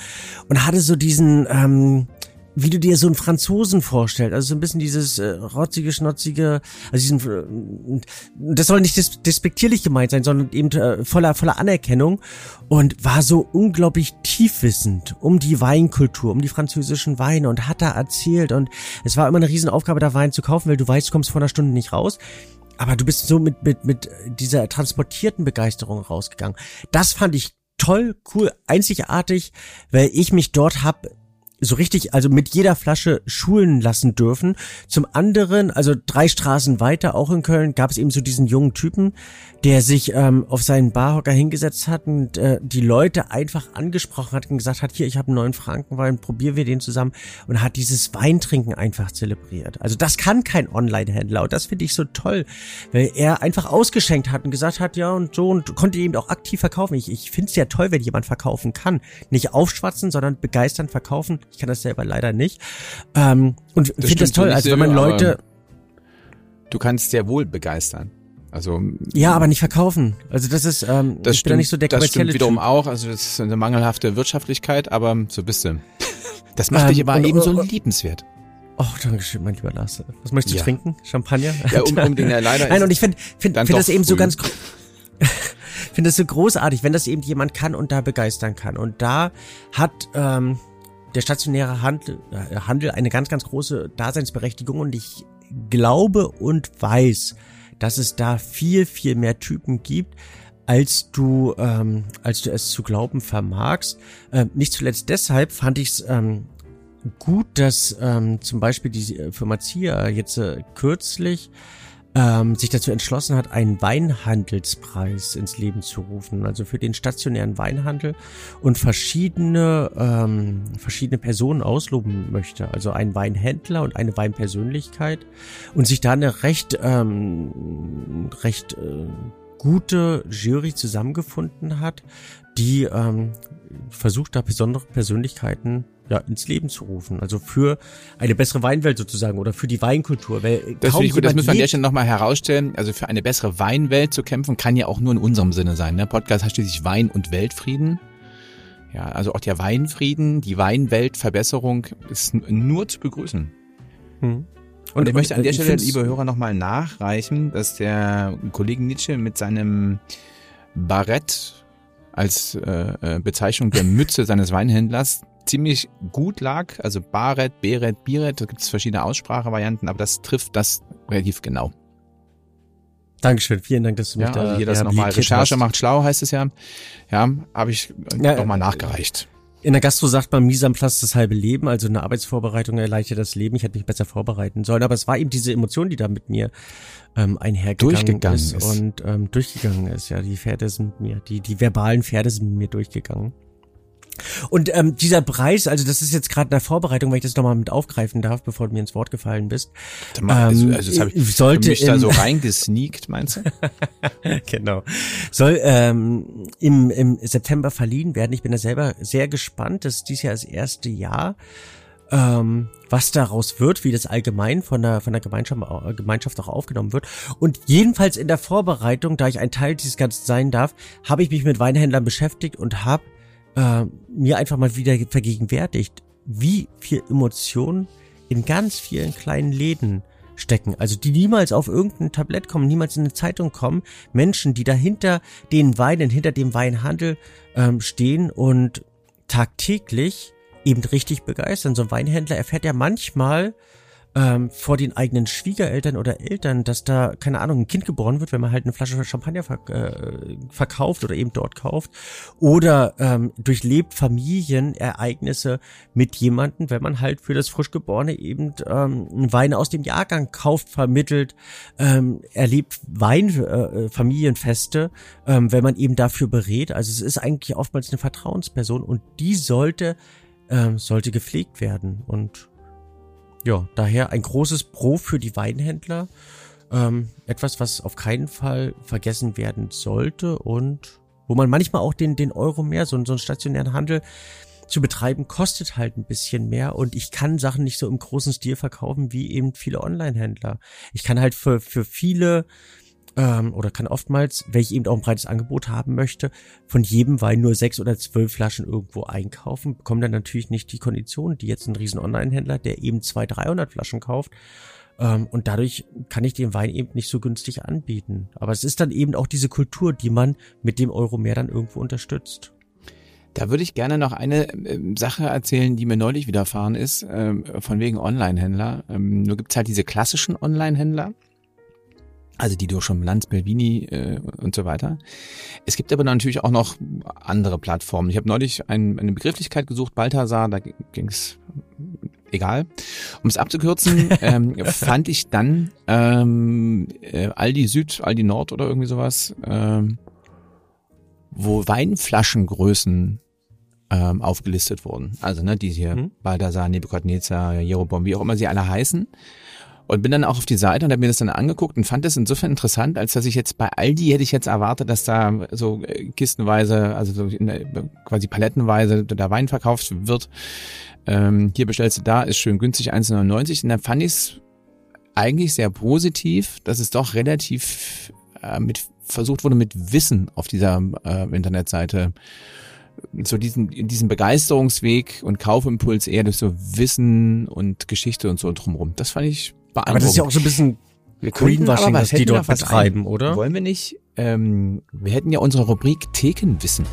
und hatte so diesen, ähm, wie du dir so einen Franzosen vorstellst, also so ein bisschen dieses äh, rotzige, schnotzige, also diesen, äh, das soll nicht des, despektierlich gemeint sein, sondern eben äh, voller, voller Anerkennung und war so unglaublich tiefwissend um die Weinkultur, um die französischen Weine und hat da erzählt und es war immer eine Riesenaufgabe, da Wein zu kaufen, weil du weißt, du kommst vor einer Stunde nicht raus. Aber du bist so mit, mit, mit dieser transportierten Begeisterung rausgegangen. Das fand ich toll, cool, einzigartig, weil ich mich dort hab so richtig, also mit jeder Flasche schulen lassen dürfen. Zum anderen, also drei Straßen weiter, auch in Köln, gab es eben so diesen jungen Typen, der sich ähm, auf seinen Barhocker hingesetzt hat und äh, die Leute einfach angesprochen hat und gesagt hat, hier, ich habe einen neuen Frankenwein, probieren wir den zusammen und hat dieses Weintrinken einfach zelebriert. Also das kann kein Online-Händler und das finde ich so toll, weil er einfach ausgeschenkt hat und gesagt hat, ja und so und konnte eben auch aktiv verkaufen. Ich, ich finde es ja toll, wenn jemand verkaufen kann. Nicht aufschwatzen, sondern begeistern verkaufen. Ich kann das selber leider nicht. Ähm, und finde das toll, also wenn man Leute... Du kannst sehr wohl begeistern. Also ja, aber nicht verkaufen. Also das ist ähm, das ich stimmt, bin nicht so der Das stimmt wiederum typ. auch. Also das ist eine mangelhafte Wirtschaftlichkeit, aber so bist du. Das macht ähm, dich aber eben so liebenswert. Oh, danke schön, mein lieber Lars. Was möchtest du ja. trinken? Champagner? Ja, um, [LAUGHS] um den ja leider. Nein, und ich finde find, find das eben früh. so ganz [LAUGHS] finde das so großartig, wenn das eben jemand kann und da begeistern kann. Und da hat ähm, der stationäre Handel, äh, Handel eine ganz, ganz große Daseinsberechtigung und ich glaube und weiß, dass es da viel, viel mehr Typen gibt, als du, ähm, als du es zu glauben vermagst. Ähm, nicht zuletzt deshalb fand ich es ähm, gut, dass ähm, zum Beispiel die Firma Zia jetzt äh, kürzlich ähm, sich dazu entschlossen hat, einen Weinhandelspreis ins Leben zu rufen, also für den stationären Weinhandel und verschiedene ähm, verschiedene Personen ausloben möchte, also einen Weinhändler und eine Weinpersönlichkeit und sich da eine recht ähm, recht äh, gute Jury zusammengefunden hat, die ähm, versucht da besondere Persönlichkeiten ja, ins Leben zu rufen. Also für eine bessere Weinwelt sozusagen oder für die Weinkultur. Weil das finde ich gut, das müssen wir an der Stelle nochmal herausstellen. Also für eine bessere Weinwelt zu kämpfen, kann ja auch nur in unserem Sinne sein. Ne? Podcast heißt schließlich Wein und Weltfrieden. Ja, also auch der Weinfrieden, die Weinweltverbesserung ist nur zu begrüßen. Hm. Und, und ich möchte an der Stelle, liebe Hörer, nochmal nachreichen, dass der Kollege Nietzsche mit seinem Barett als äh, äh Bezeichnung der Mütze seines Weinhändlers ziemlich gut lag. Also Baret, Beret, Biret, da gibt es verschiedene Aussprachevarianten, aber das trifft das relativ genau. Dankeschön, vielen Dank, dass du mich ja, da also hier das nochmal Recherche hast. macht schlau, heißt es ja. Ja, habe ich ja, nochmal nachgereicht. In der Gastro sagt man, Mise en place das halbe Leben, also eine Arbeitsvorbereitung erleichtert das Leben. Ich hätte mich besser vorbereiten sollen, aber es war eben diese Emotion, die da mit mir ähm, einhergegangen ist, ist, und ähm, durchgegangen ist. Ja, die Pferde sind mit mir, die die verbalen Pferde sind mit mir durchgegangen. Und ähm, dieser Preis, also das ist jetzt gerade in der Vorbereitung, weil ich das nochmal mit aufgreifen darf, bevor du mir ins Wort gefallen bist. Also, ähm, also das hab ich, sollte mich da so reingesneakt, meinst du? [LAUGHS] genau. Soll ähm, im, im September verliehen werden. Ich bin da selber sehr gespannt. Das ist dieses Jahr das erste Jahr. Ähm, was daraus wird, wie das allgemein von der, von der Gemeinschaft, Gemeinschaft auch aufgenommen wird. Und jedenfalls in der Vorbereitung, da ich ein Teil dieses Ganzen sein darf, habe ich mich mit Weinhändlern beschäftigt und habe äh, mir einfach mal wieder vergegenwärtigt, wie viel Emotionen in ganz vielen kleinen Läden stecken. Also die niemals auf irgendein Tablett kommen, niemals in eine Zeitung kommen. Menschen, die dahinter den Weinen, hinter dem Weinhandel ähm, stehen und tagtäglich eben richtig begeistern. So ein Weinhändler erfährt ja manchmal, ähm, vor den eigenen Schwiegereltern oder Eltern, dass da, keine Ahnung, ein Kind geboren wird, wenn man halt eine Flasche Champagner verk äh, verkauft oder eben dort kauft. Oder ähm, durchlebt Familienereignisse mit jemandem, wenn man halt für das Frischgeborene eben ähm, Wein aus dem Jahrgang kauft, vermittelt, ähm, erlebt Weinfamilienfeste, äh, ähm, wenn man eben dafür berät. Also es ist eigentlich oftmals eine Vertrauensperson und die sollte ähm, sollte gepflegt werden und ja, daher ein großes Pro für die Weinhändler. Ähm, etwas, was auf keinen Fall vergessen werden sollte und wo man manchmal auch den, den Euro mehr, so, so einen stationären Handel zu betreiben, kostet halt ein bisschen mehr und ich kann Sachen nicht so im großen Stil verkaufen wie eben viele Online-Händler. Ich kann halt für, für viele ähm, oder kann oftmals, wenn ich eben auch ein breites Angebot haben möchte, von jedem Wein nur sechs oder zwölf Flaschen irgendwo einkaufen, bekomme dann natürlich nicht die Konditionen, die jetzt ein riesen Online-Händler, der eben zwei, 300 Flaschen kauft, ähm, und dadurch kann ich den Wein eben nicht so günstig anbieten. Aber es ist dann eben auch diese Kultur, die man mit dem Euro mehr dann irgendwo unterstützt. Da würde ich gerne noch eine äh, Sache erzählen, die mir neulich widerfahren ist, äh, von wegen Online-Händler. Ähm, nur gibt's halt diese klassischen Online-Händler, also die du schon Lanz, Belvini äh, und so weiter. Es gibt aber natürlich auch noch andere Plattformen. Ich habe neulich ein, eine Begrifflichkeit gesucht, Balthasar, da ging es egal. Um es abzukürzen, [LAUGHS] ähm, fand ich dann ähm, äh, Aldi Süd, Aldi Nord oder irgendwie sowas, ähm, wo Weinflaschengrößen ähm, aufgelistet wurden. Also ne, die hier mhm. Balthasar, Nebuchadnezzar, Jeroboam, wie auch immer sie alle heißen. Und bin dann auch auf die Seite und habe mir das dann angeguckt und fand das insofern interessant, als dass ich jetzt bei Aldi hätte ich jetzt erwartet, dass da so äh, kistenweise, also so quasi palettenweise der Wein verkauft wird. Ähm, hier bestellst du da, ist schön günstig, 1,99. Und dann fand ich es eigentlich sehr positiv, dass es doch relativ äh, mit versucht wurde, mit Wissen auf dieser äh, Internetseite so diesen, diesen Begeisterungsweg und Kaufimpuls eher durch so Wissen und Geschichte und so drumherum. Das fand ich aber das ist ja auch so ein bisschen Greenwashing, was die dort betreiben, oder? Wollen wir nicht? Ähm, wir hätten ja unsere Rubrik Thekenwissen.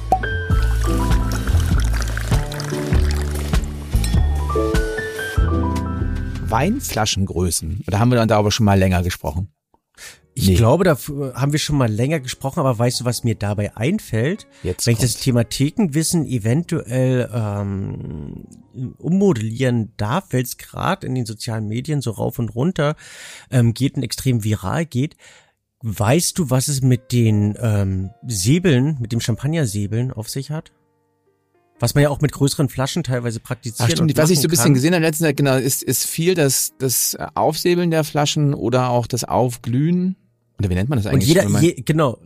Weinflaschengrößen. Da haben wir dann darüber schon mal länger gesprochen. Ich nee. glaube, da haben wir schon mal länger gesprochen, aber weißt du, was mir dabei einfällt? Jetzt Wenn kommt's. ich das Thema Thekenwissen eventuell ähm, ummodellieren darf, weil es gerade in den sozialen Medien so rauf und runter ähm, geht und extrem viral geht. Weißt du, was es mit den ähm, Säbeln, mit dem Champagnersäbeln auf sich hat? Was man ja auch mit größeren Flaschen teilweise praktiziert. Ach stimmt, was ich so ein bisschen gesehen habe letzten Zeit, genau, ist, ist viel das, das Aufsäbeln der Flaschen oder auch das Aufglühen oder wie nennt man das eigentlich? Und jeder, je, genau.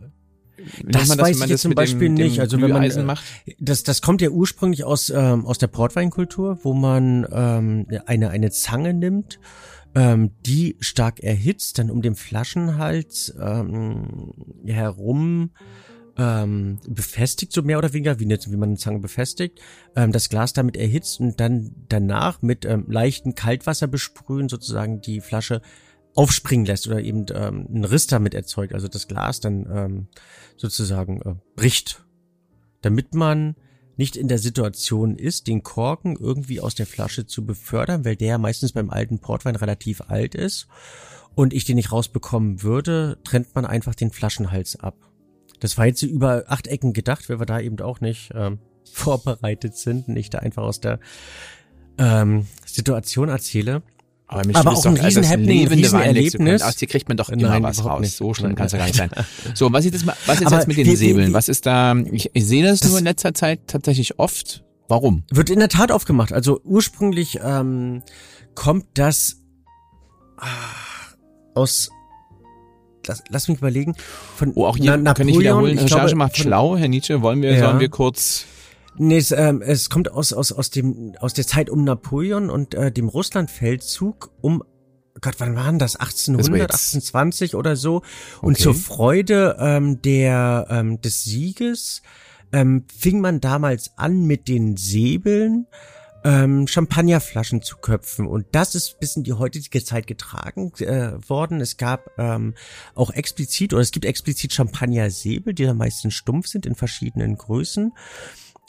Das, das weiß ich jetzt zum Beispiel dem, nicht. Also wenn man äh, macht? das das kommt ja ursprünglich aus ähm, aus der Portweinkultur, wo man ähm, eine eine Zange nimmt, ähm, die stark erhitzt, dann um den Flaschenhals ähm, herum ähm, befestigt, so mehr oder weniger, wie, eine, wie man eine Zange befestigt, ähm, das Glas damit erhitzt und dann danach mit ähm, leichten Kaltwasser besprühen, sozusagen die Flasche aufspringen lässt oder eben ähm, einen Riss damit erzeugt, also das Glas dann ähm, sozusagen äh, bricht, damit man nicht in der Situation ist, den Korken irgendwie aus der Flasche zu befördern, weil der meistens beim alten Portwein relativ alt ist und ich den nicht rausbekommen würde, trennt man einfach den Flaschenhals ab. Das war jetzt über acht Ecken gedacht, weil wir da eben auch nicht ähm, [LAUGHS] vorbereitet sind und ich da einfach aus der ähm, Situation erzähle. Aber, mich aber auch ein riesen Happening, ein riesen Erlebnis. Aus hier kriegt man doch immer Nein, was raus. Nicht. So schlimm kann es ja gar nicht sein. [LAUGHS] So, was ist, das, was ist jetzt mit den wie, Säbeln? Wie, was ist da, ich, ich sehe das, das nur in letzter Zeit tatsächlich oft. Warum? Wird in der Tat aufgemacht. Also ursprünglich ähm, kommt das ah, aus Lass, lass mich überlegen. Von oh, auch hier Na, kann ich wiederholen. Ich Recherche glaube, macht schlau, Herr Nietzsche. Wollen wir, ja. sollen wir kurz Nee, es, ähm, es kommt aus, aus, aus, dem, aus der Zeit um Napoleon und äh, dem Russlandfeldzug um Gott, wann waren das? 1800, 1820 oder so. Und okay. zur Freude ähm, der ähm, des Sieges ähm, fing man damals an mit den Säbeln ähm, Champagnerflaschen zu köpfen. Und das ist bis in die heutige Zeit getragen äh, worden. Es gab ähm, auch explizit, oder es gibt explizit Champagnersäbel, die am meisten stumpf sind in verschiedenen Größen.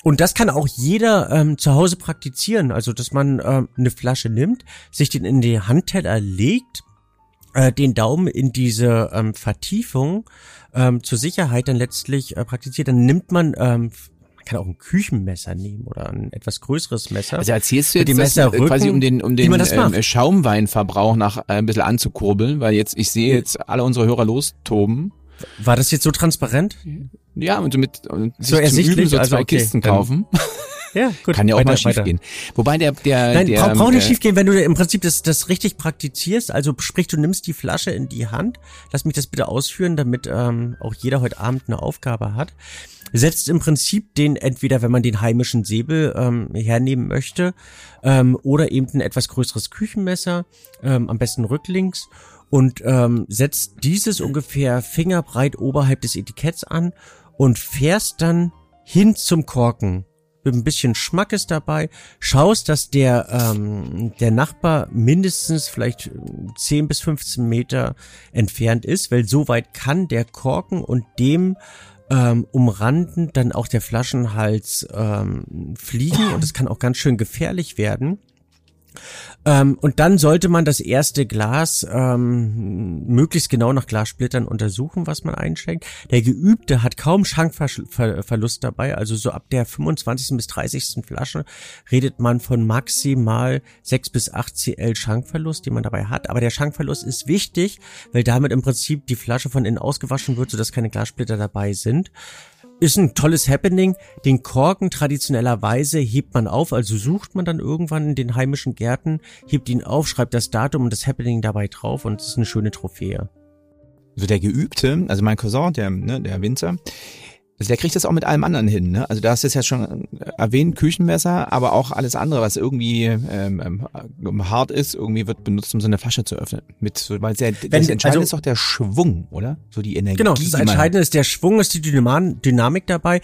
Und das kann auch jeder ähm, zu Hause praktizieren. Also, dass man ähm, eine Flasche nimmt, sich den in die Handteller legt, äh, den Daumen in diese ähm, Vertiefung ähm, zur Sicherheit dann letztlich äh, praktiziert, dann nimmt man ähm, man kann auch ein Küchenmesser nehmen oder ein etwas größeres Messer. Also erzählst du jetzt das, äh, quasi um den, um den ähm, Schaumweinverbrauch nach äh, ein bisschen anzukurbeln, weil jetzt, ich sehe jetzt alle unsere Hörer lostoben. War das jetzt so transparent? Ja, und mit und so ersichtlich, Üben so also zwei okay, Kisten kaufen. [LAUGHS] Ja, gut. Kann ja auch weiter, mal schief weiter. gehen. Wobei der, der, Nein, der, braucht brauch nicht äh, schief gehen, wenn du im Prinzip das, das richtig praktizierst. Also sprich, du nimmst die Flasche in die Hand. Lass mich das bitte ausführen, damit ähm, auch jeder heute Abend eine Aufgabe hat. Setzt im Prinzip den entweder, wenn man den heimischen Säbel ähm, hernehmen möchte, ähm, oder eben ein etwas größeres Küchenmesser, ähm, am besten rücklinks und ähm, setzt dieses ungefähr fingerbreit oberhalb des Etiketts an und fährst dann hin zum Korken mit ein bisschen Schmackes dabei, schaust, dass der, ähm, der Nachbar mindestens vielleicht 10 bis 15 Meter entfernt ist, weil so weit kann der Korken und dem ähm, umranden dann auch der Flaschenhals ähm, fliegen und es kann auch ganz schön gefährlich werden. Ähm, und dann sollte man das erste Glas ähm, möglichst genau nach Glassplittern untersuchen, was man einschenkt. Der Geübte hat kaum Schankverlust dabei, also so ab der 25. bis 30. Flasche redet man von maximal 6 bis 8 Cl Schankverlust, den man dabei hat. Aber der Schankverlust ist wichtig, weil damit im Prinzip die Flasche von innen ausgewaschen wird, sodass keine Glassplitter dabei sind ist ein tolles Happening. Den Korken traditionellerweise hebt man auf, also sucht man dann irgendwann in den heimischen Gärten, hebt ihn auf, schreibt das Datum und das Happening dabei drauf und es ist eine schöne Trophäe. so der Geübte, also mein Cousin, der, ne, der Winzer, also der kriegt das auch mit allem anderen hin. Ne? Also da hast du es ja schon erwähnt, Küchenmesser, aber auch alles andere, was irgendwie ähm, ähm, hart ist, irgendwie wird benutzt, um so eine Flasche zu öffnen. Mit, so, weil sehr, das Wenn- Entscheidende also- ist doch der Schwung, oder? So die Energie. Genau, das Entscheidende ist der Schwung, ist die Dynama- Dynamik dabei.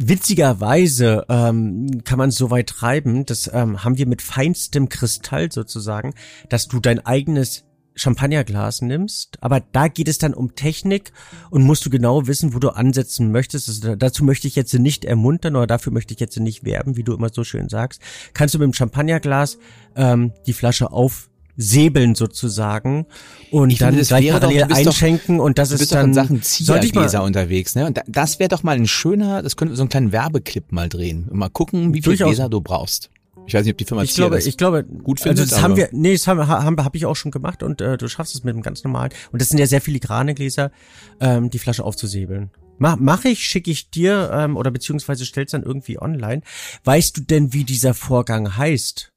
Witzigerweise ähm, kann man es so weit treiben, das ähm, haben wir mit feinstem Kristall sozusagen, dass du dein eigenes Champagnerglas nimmst, aber da geht es dann um Technik und musst du genau wissen, wo du ansetzen möchtest. Also da, dazu möchte ich jetzt nicht ermuntern oder dafür möchte ich jetzt nicht werben, wie du immer so schön sagst. Kannst du mit dem Champagnerglas ähm, die Flasche aufsäbeln sozusagen und Ich dann finde, das gleich doch- parallel doch- einschenken und das ist doch dann Sachen Ziergläser unterwegs, ne? Und da, das wäre doch mal ein schöner, das könnte so einen kleinen Werbeclip mal drehen. Und mal gucken, wie Durchaus. Gläser du brauchst. Ich weiß nicht, ob die Firma Ich Zier glaube, das ich glaube, gut also findet, das haben wir, nee, das haben, haben, hab ich auch schon gemacht und äh, du schaffst es mit einem ganz normalen. Und das sind ja sehr filigrane Gläser, ähm, die Flasche aufzusäbeln. Mach, mach ich, schicke ich dir ähm, oder beziehungsweise stellst dann irgendwie online. Weißt du denn, wie dieser Vorgang heißt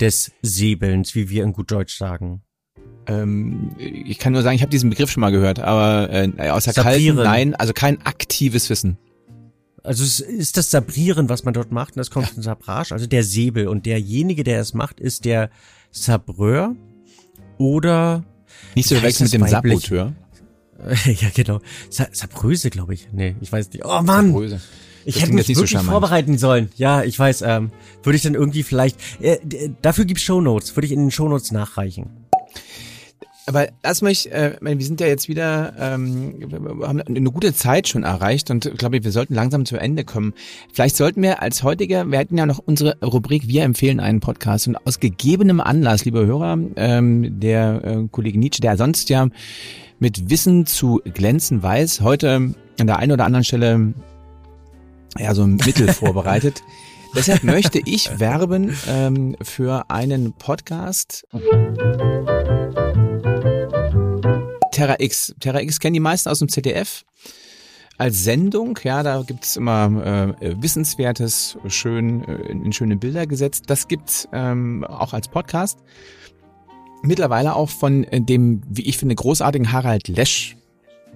des Säbelns, wie wir in gut Deutsch sagen? Ähm, ich kann nur sagen, ich habe diesen Begriff schon mal gehört, aber äh, außer kalten, nein, also kein aktives Wissen. Also es ist das Sabrieren, was man dort macht, und das kommt von Sabrage, also der Säbel. Und derjenige, der es macht, ist der Sabreur oder Nicht so verwechseln mit dem? Saboteur. [LAUGHS] ja, genau. Sa Sabröse, glaube ich. Nee, ich weiß nicht. Oh Mann! Bröse. Ich Das hätte mich so wirklich charmant. vorbereiten sollen. Ja, ich weiß. Ähm, würde ich dann irgendwie vielleicht. Äh, dafür gibt's Shownotes. Würde ich in den Shownotes nachreichen. Aber lass mich, äh, wir sind ja jetzt wieder, ähm, wir haben eine gute Zeit schon erreicht und ich glaube, wir sollten langsam zu Ende kommen. Vielleicht sollten wir als heutiger, wir hatten ja noch unsere Rubrik Wir empfehlen einen Podcast und aus gegebenem Anlass, liebe Hörer, ähm, der äh, Kollege Nietzsche, der sonst ja mit Wissen zu glänzen weiß, heute an der einen oder anderen Stelle ja so ein Mittel [LAUGHS] vorbereitet. Deshalb möchte ich werben ähm, für einen Podcast. Terra X. Terra X kennen die meisten aus dem ZDF als Sendung. Ja, da gibt's immer äh, Wissenswertes, schön äh, in schöne Bilder gesetzt. Das gibt's ähm, auch als Podcast. Mittlerweile auch von äh, dem, wie ich finde, großartigen Harald Lesch.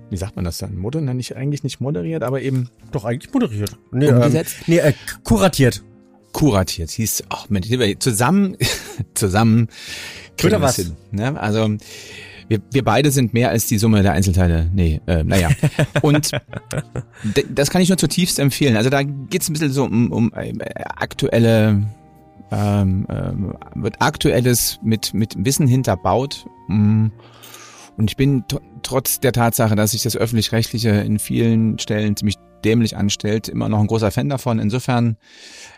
Wie sagt man das dann? Moder? Nein, nicht, eigentlich nicht moderiert, aber eben Doch, eigentlich moderiert. Nee, Umgesetzt? nee äh, kuratiert. kuratiert. Hieß, ach Mensch, zusammen, [LAUGHS] zusammen Oder was? hin. Ne? Also wir, wir beide sind mehr als die Summe der Einzelteile. Nee, äh, naja. Und [LAUGHS] das kann ich nur zutiefst empfehlen. Also da geht's ein bisschen so um, um äh, aktuelle, ähm, ähm, wird aktuelles mit, mit Wissen hinterbaut. Mm. Und ich bin tr- trotz der Tatsache, dass ich das öffentlich-rechtliche in vielen Stellen ziemlich dämlich anstellt. Immer noch ein großer Fan davon. Insofern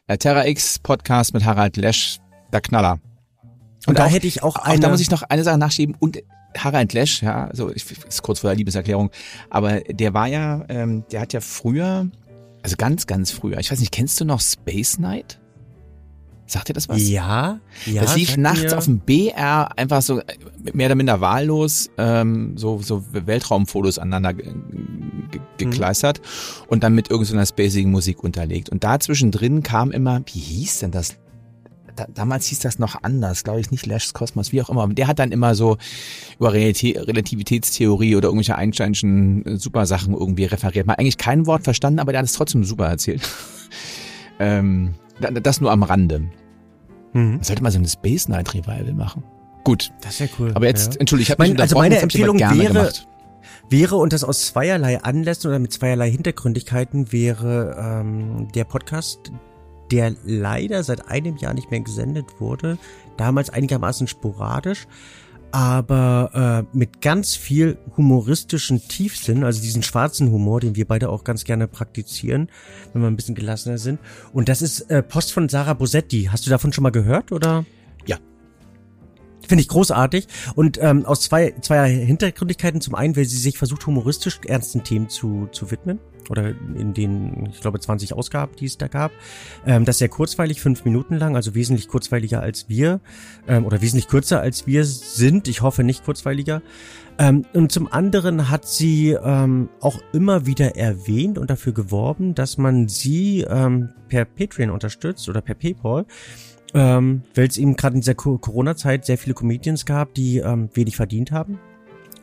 äh, Terra X Podcast mit Harald Lesch, der Knaller. Und, und da auch, hätte ich auch eine. Auch da muss ich noch eine Sache nachschieben und Harald Lesch, ja, also ich, ist kurz vor der Liebeserklärung, aber der war ja, ähm, der hat ja früher, also ganz, ganz früher, ich weiß nicht, kennst du noch Space Night? Sagt dir das was? Ja, ja. Das lief nachts mir. auf dem BR einfach so mehr oder minder wahllos, ähm, so, so Weltraumfotos aneinander gekleistert mhm. und dann mit irgendeiner spacigen Musik unterlegt. Und da zwischendrin kam immer, wie hieß denn das? Da, damals hieß das noch anders, glaube ich, nicht Lash's Kosmos, wie auch immer. Der hat dann immer so über Relativitätstheorie oder irgendwelche Einsteinschen äh, Supersachen irgendwie referiert. Man hat eigentlich kein Wort verstanden, aber der hat es trotzdem super erzählt. [LAUGHS] ähm, das nur am Rande. Mhm. Man sollte mal so eine Space Night Revival machen. Gut. Das wäre cool. Aber jetzt, ja. entschuldige, ich habe mein, Also meine Empfehlung wäre, gemacht. wäre, und das aus zweierlei Anlässen oder mit zweierlei Hintergründigkeiten, wäre ähm, der Podcast, der leider seit einem Jahr nicht mehr gesendet wurde, damals einigermaßen sporadisch, aber äh, mit ganz viel humoristischen Tiefsinn, also diesen schwarzen Humor, den wir beide auch ganz gerne praktizieren, wenn wir ein bisschen gelassener sind. Und das ist äh, Post von Sarah Bosetti. Hast du davon schon mal gehört oder? Finde ich großartig. Und ähm, aus zwei, zwei Hintergründigkeiten. Zum einen, weil sie sich versucht, humoristisch ernsten Themen zu, zu widmen oder in den, ich glaube, 20 Ausgaben, die es da gab. Ähm, das ist sehr kurzweilig, fünf Minuten lang, also wesentlich kurzweiliger als wir ähm, oder wesentlich kürzer als wir sind. Ich hoffe nicht kurzweiliger. Ähm, und zum anderen hat sie ähm, auch immer wieder erwähnt und dafür geworben, dass man sie ähm, per Patreon unterstützt oder per PayPal. Ähm, weil es eben gerade in dieser Corona-Zeit sehr viele Comedians gab, die ähm, wenig verdient haben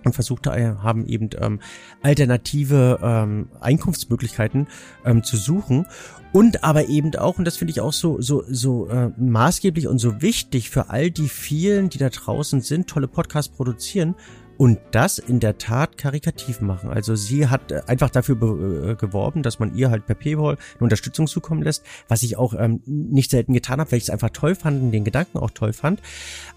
und versucht haben eben ähm, alternative ähm, Einkunftsmöglichkeiten ähm, zu suchen und aber eben auch und das finde ich auch so so so äh, maßgeblich und so wichtig für all die vielen, die da draußen sind, tolle Podcasts produzieren und das in der Tat karikativ machen. Also sie hat äh, einfach dafür äh, geworben, dass man ihr halt per Paywall eine Unterstützung zukommen lässt, was ich auch ähm, nicht selten getan habe, weil ich es einfach toll fand und den Gedanken auch toll fand.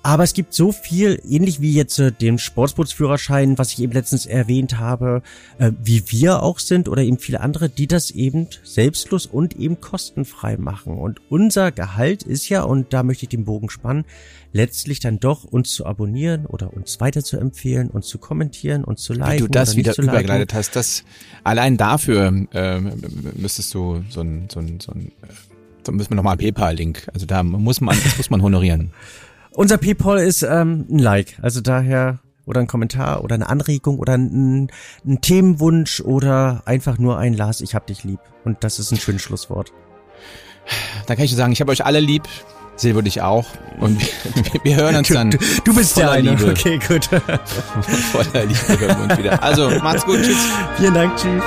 Aber es gibt so viel, ähnlich wie jetzt äh, den Sportsbootsführerschein, was ich eben letztens erwähnt habe, äh, wie wir auch sind oder eben viele andere, die das eben selbstlos und eben kostenfrei machen. Und unser Gehalt ist ja, und da möchte ich den Bogen spannen, letztlich dann doch uns zu abonnieren oder uns weiter zu empfehlen, uns zu kommentieren, uns zu liken. Wie du das wieder übergeleitet hast, das allein dafür äh, müsstest du so ein, so ein, so ein da müssen wir nochmal einen PayPal-Link. Also da muss man, das muss man honorieren. [LAUGHS] Unser PayPal ist ähm, ein Like, also daher oder ein Kommentar oder eine Anregung oder ein, ein Themenwunsch oder einfach nur ein Lars, ich hab dich lieb. Und das ist ein schönes Schlusswort. Da kann ich sagen, ich habe euch alle lieb. Silber dich auch. Und wir, [LAUGHS] wir hören uns dann. Du, du bist der eine. Liebe. Okay, gut. [LAUGHS] Voller Liebe hören wir uns wieder. Also, macht's gut. [LAUGHS] Tschüss. Vielen Dank. Tschüss.